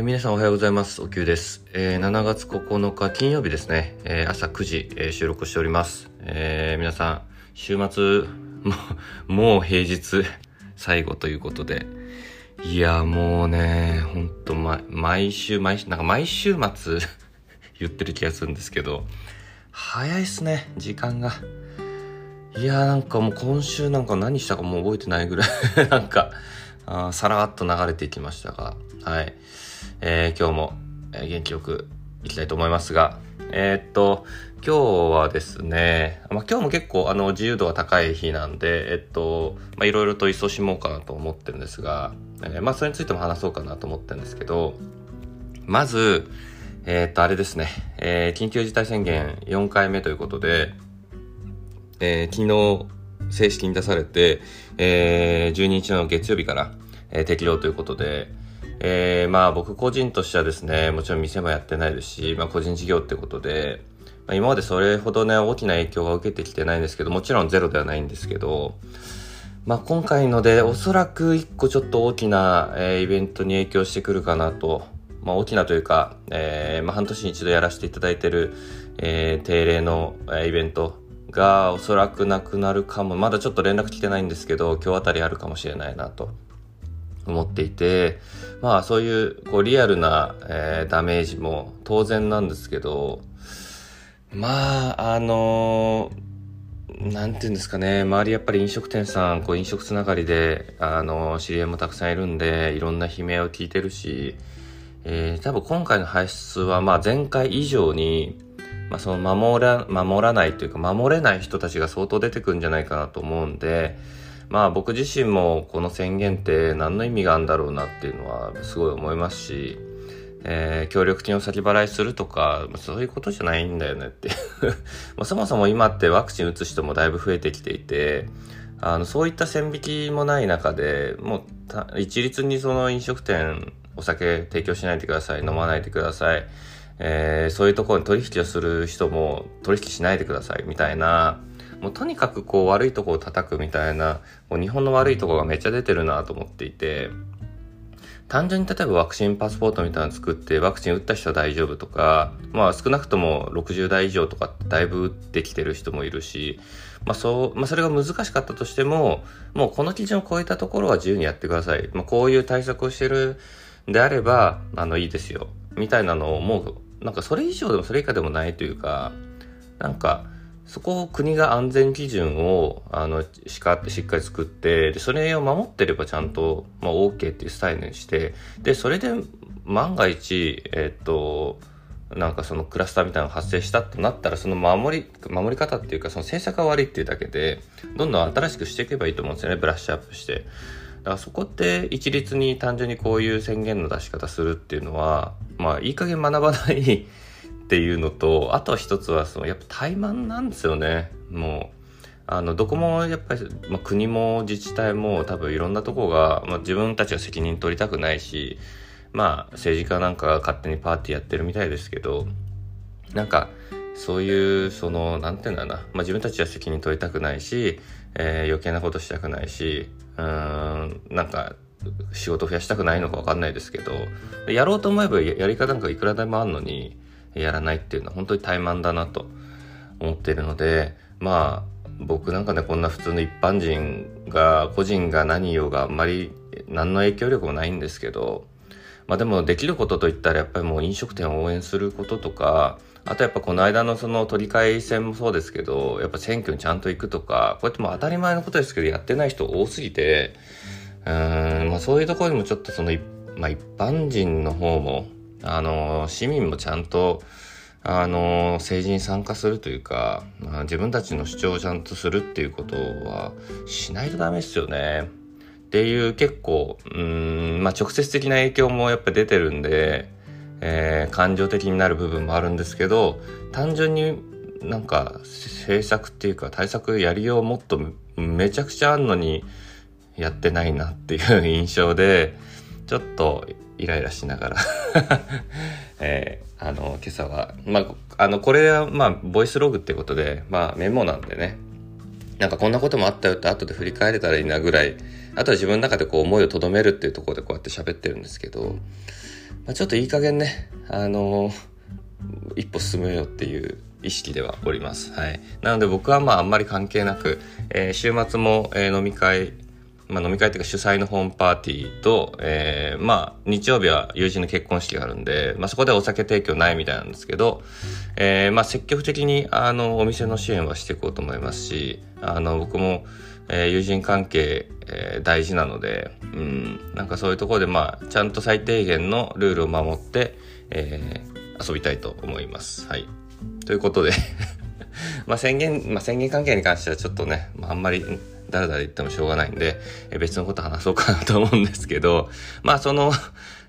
え、皆さんおはようございます。おきゅうです。えー、7月9日金曜日ですね、えー、朝9時、え、収録しております。えー、皆さん、週末、もう、もう平日最後ということで、いや、もうね、ほんと、ま、毎週、毎週、なんか毎週末 言ってる気がするんですけど、早いっすね、時間が。いやなんかもう今週なんか何したかもう覚えてないぐらい なんか、あさらっと流れていきましたが、はい。えー、今日も、元気よくいきたいと思いますが、えー、っと、今日はですね、まあ、今日も結構あの自由度が高い日なんで、えっと、まあ、いろいろと勤しもうかなと思ってるんですが、えー、まあ、それについても話そうかなと思ってるんですけど、まず、えー、っと、あれですね、えー、緊急事態宣言4回目ということで、えー、昨日正式に出されて、えー、12日の月曜日から、えー、適用ということで、えー、まあ僕個人としてはですね、もちろん店もやってないですし、まあ個人事業ってことで、まあ、今までそれほどね、大きな影響が受けてきてないんですけど、もちろんゼロではないんですけど、まあ今回のでおそらく一個ちょっと大きな、えー、イベントに影響してくるかなと、まあ大きなというか、えー、まあ半年に一度やらせていただいてる、えー、定例の、えー、イベントがおそらくなくなるかも、まだちょっと連絡来てないんですけど、今日あたりあるかもしれないなと思っていて、まあそういうこうリアルな、えー、ダメージも当然なんですけど、まあ、あのー、なんていうんですかね、周りやっぱり飲食店さん、こう飲食つながりで、あのー、知り合いもたくさんいるんで、いろんな悲鳴を聞いてるし、えー、多分今回の排出はまあ前回以上に、まあ、その守ら、守らないというか守れない人たちが相当出てくるんじゃないかなと思うんで、まあ僕自身もこの宣言って何の意味があるんだろうなっていうのはすごい思いますし、えー、協力金を先払いするとか、そういうことじゃないんだよねって まあそもそも今ってワクチン打つ人もだいぶ増えてきていて、あの、そういった線引きもない中で、もう、一律にその飲食店、お酒提供しないでください、飲まないでください、えー、そういうところに取引をする人も取引しないでください、みたいな、もうとにかくこう悪いとこを叩くみたいな、もう日本の悪いとこがめっちゃ出てるなと思っていて、単純に例えばワクチンパスポートみたいなの作ってワクチン打った人は大丈夫とか、まあ少なくとも60代以上とかだいぶ打ってきてる人もいるし、まあそう、まあそれが難しかったとしても、もうこの基準を超えたところは自由にやってください。まあこういう対策をしてるんであれば、あのいいですよ。みたいなのをもう、なんかそれ以上でもそれ以下でもないというか、なんか、そこを国が安全基準を、あの、しかしっかり作って、で、それを守ってればちゃんと、まあ、OK っていうスタイルにして、で、それで万が一、えっと、なんかそのクラスターみたいなのが発生したとなったら、その守り、守り方っていうか、その政策が悪いっていうだけで、どんどん新しくしていけばいいと思うんですよね、ブラッシュアップして。だからそこって一律に単純にこういう宣言の出し方するっていうのは、まあいい加減学ばないっていうのと、あと一つは、その、やっぱ怠慢なんですよね。もう、あの、どこもやっぱり、まあ、国も自治体も多分いろんなとこが、まあ、自分たちが責任取りたくないし、まあ、政治家なんかが勝手にパーティーやってるみたいですけど、なんか、そういう、その、なんていうんだな、まあ、自分たちは責任取りたくないし、えー、余計なことしたくないし、うん、なんか、仕事増やしたくないのかわかんないですけど、やろうと思えばやり方なんかいくらでもあるのに、やらないっていうのは本当に怠慢だなと思っているので、まあ、僕なんかね、こんな普通の一般人が、個人が何言おうがあんまり何の影響力もないんですけど、まあでもできることといったらやっぱりもう飲食店を応援することとか、あとやっぱこの間のその取り替え戦もそうですけど、やっぱ選挙にちゃんと行くとか、こうやってもう当たり前のことですけどやってない人多すぎて、うん、まあそういうところにもちょっとその、まあ一般人の方も、あの、市民もちゃんと、あの、政治に参加するというか、まあ、自分たちの主張をちゃんとするっていうことはしないとダメですよね。っていう結構、うん、まあ、直接的な影響もやっぱ出てるんで、えー、感情的になる部分もあるんですけど、単純になんか政策っていうか対策やりようもっとめちゃくちゃあんのにやってないなっていう印象で、ちょっとイライラしながら えー、あの、今朝は、まあ、あの、これは、まあ、ボイスログってことで、まあ、メモなんでね、なんかこんなこともあったよって後で振り返れたらいいなぐらい、あとは自分の中でこう思いを留めるっていうところでこうやって喋ってるんですけど、まあ、ちょっといい加減ね、あの、一歩進めようっていう意識ではおります。はい。なので僕はまああんまり関係なく、えー、週末も、え、飲み会、まあ、飲み会っていうか主催のホームパーティーと、えー、まあ日曜日は友人の結婚式があるんで、まあそこでお酒提供ないみたいなんですけど、えー、まあ積極的にあのお店の支援はしていこうと思いますし、あの僕も、えー、友人関係、えー、大事なので、うん、なんかそういうところでまあちゃんと最低限のルールを守って、えー、遊びたいと思います。はい。ということで まあ宣言、まあ宣言関係に関してはちょっとね、まああんまりだらだら言ってもしょうがないんで、え別のこと話そうかなと思うんですけど、まあその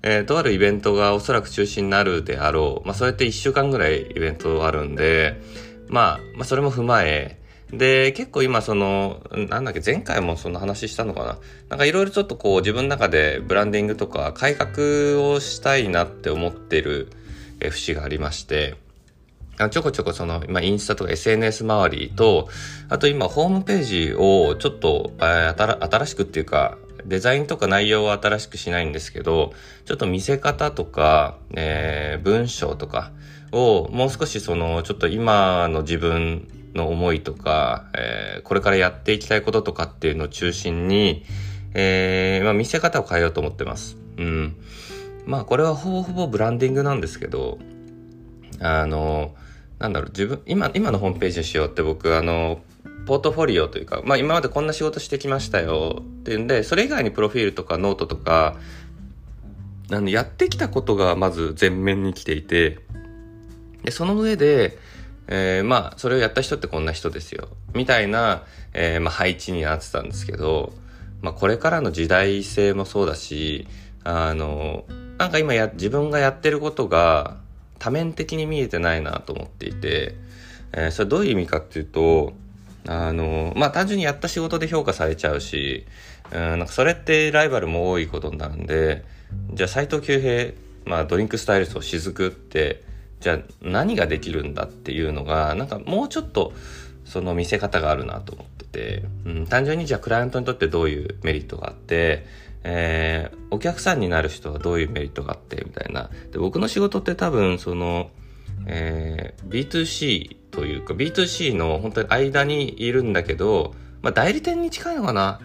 えー、とあるイベントがおそらく中止になるであろう。まあそれって1週間ぐらいイベントあるんで、まあ、まあそれも踏まえ、で、結構今その、なんだっけ、前回もその話したのかな。なんかいろいろちょっとこう自分の中でブランディングとか改革をしたいなって思ってる節がありまして、ちょこちょこその、まあ、インスタとか SNS 周りと、あと今ホームページをちょっと、えー、新しくっていうか、デザインとか内容は新しくしないんですけど、ちょっと見せ方とか、えー、文章とかをもう少しその、ちょっと今の自分の思いとか、えー、これからやっていきたいこととかっていうのを中心に、えー、まあ、見せ方を変えようと思ってます。うん。まあこれはほぼほぼブランディングなんですけど、あの、なんだろう、自分、今、今のホームページにしようって僕、あの、ポートフォリオというか、まあ今までこんな仕事してきましたよっていうんで、それ以外にプロフィールとかノートとか、あの、やってきたことがまず前面に来ていて、で、その上で、えー、まあ、それをやった人ってこんな人ですよ。みたいな、えー、まあ、配置になってたんですけど、まあ、これからの時代性もそうだし、あの、なんか今や、自分がやってることが、多面的に見えてないなと思っていて、えー、それどういう意味かっていうと、あの、まあ、単純にやった仕事で評価されちゃうし、うん、なんかそれってライバルも多いことになるんで、じゃあ斎藤久平、まあ、ドリンクスタイルスを雫って、じゃあ何ができるんだっていうのが、なんかもうちょっとその見せ方があるなと思ってて、うん、単純にじゃあクライアントにとってどういうメリットがあって、えー、お客さんになる人はどういうメリットがあってみたいな。で僕の仕事って多分その、えー、B2C というか B2C の本当に間にいるんだけど、まあ代理店に近いのかな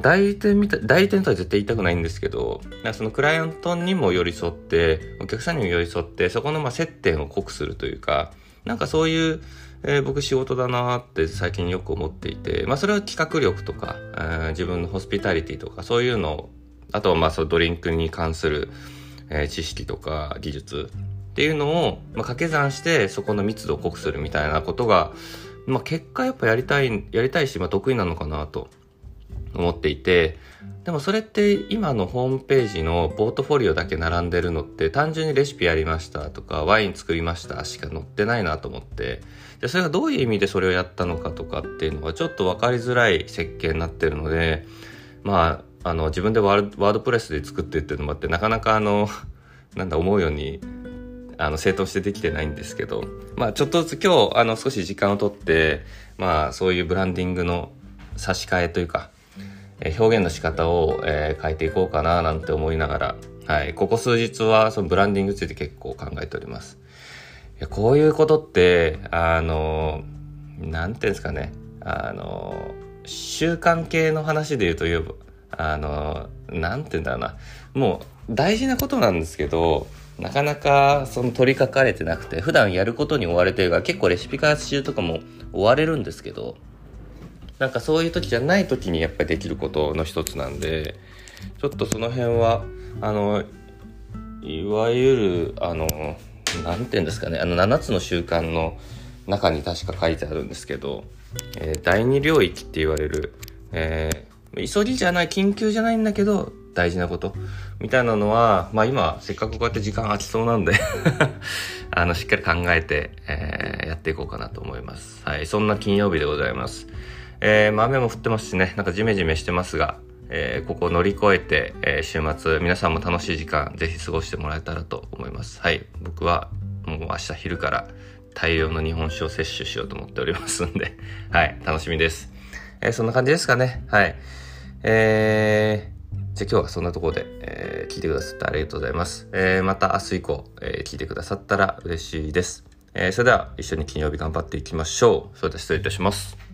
代理店みたい、代理店とは絶対言いたくないんですけど、そのクライアントにも寄り添って、お客さんにも寄り添って、そこのまあ接点を濃くするというか、なんかそういう、えー、僕仕事だなって最近よく思っていて、まあそれは企画力とか、えー、自分のホスピタリティとか、そういうのあとはまあそのドリンクに関する、えー、知識とか技術っていうのを、まあ、掛け算してそこの密度を濃くするみたいなことが、まあ結果やっぱやりたい、やりたいし、まあ得意なのかなと思っていて、でもそれって今のホームページのポートフォリオだけ並んでるのって単純にレシピやりましたとかワイン作りましたしか載ってないなと思って、でそれがどういう意味でそれをやったのかとかっていうのがちょっと分かりづらい設計になってるので、まあ、あの自分でワードプレスで作ってっていうのもあってなかなかあの、なんだ思うようにあの、正当してできてないんですけど、まあ、ちょっとずつ今日、あの、少し時間をとって、まあ、そういうブランディングの差し替えというか、え表現の仕方を、え、変えていこうかななんて思いながら、はい、ここ数日はそのブランディングについて結構考えております。いやこういうことって、あの、なんていうんですかね、あの、習慣系の話で言うと言えば、あの、なんて言うんだろうな、もう大事なことなんですけど、なかなかその取り掛かれてなくて、普段やることに追われてるから結構レシピ開発中とかも追われるんですけど、なんかそういう時じゃない時にやっぱりできることの一つなんでちょっとその辺はあのいわゆるあの何て言うんですかねあの7つの習慣の中に確か書いてあるんですけど、えー、第二領域って言われる、えー、急ぎじゃない緊急じゃないんだけど大事なことみたいなのは、まあ今、せっかくこうやって時間空きそうなんで あの、しっかり考えて、えー、やっていこうかなと思います。はい、そんな金曜日でございます。えー、まあ、雨も降ってますしね、なんかジメジメしてますが、えー、ここを乗り越えて、えー、週末、皆さんも楽しい時間、ぜひ過ごしてもらえたらと思います。はい。僕は、もう明日昼から大量の日本酒を摂取しようと思っておりますんで、はい。楽しみです。えー、そんな感じですかね。はい。えー、じゃあ今日はそんなところで、えー、聞いてくださってありがとうございます。えー、また明日以降、えー、聞いてくださったら嬉しいです。えー、それでは一緒に金曜日頑張っていきましょう。それでは失礼いたします。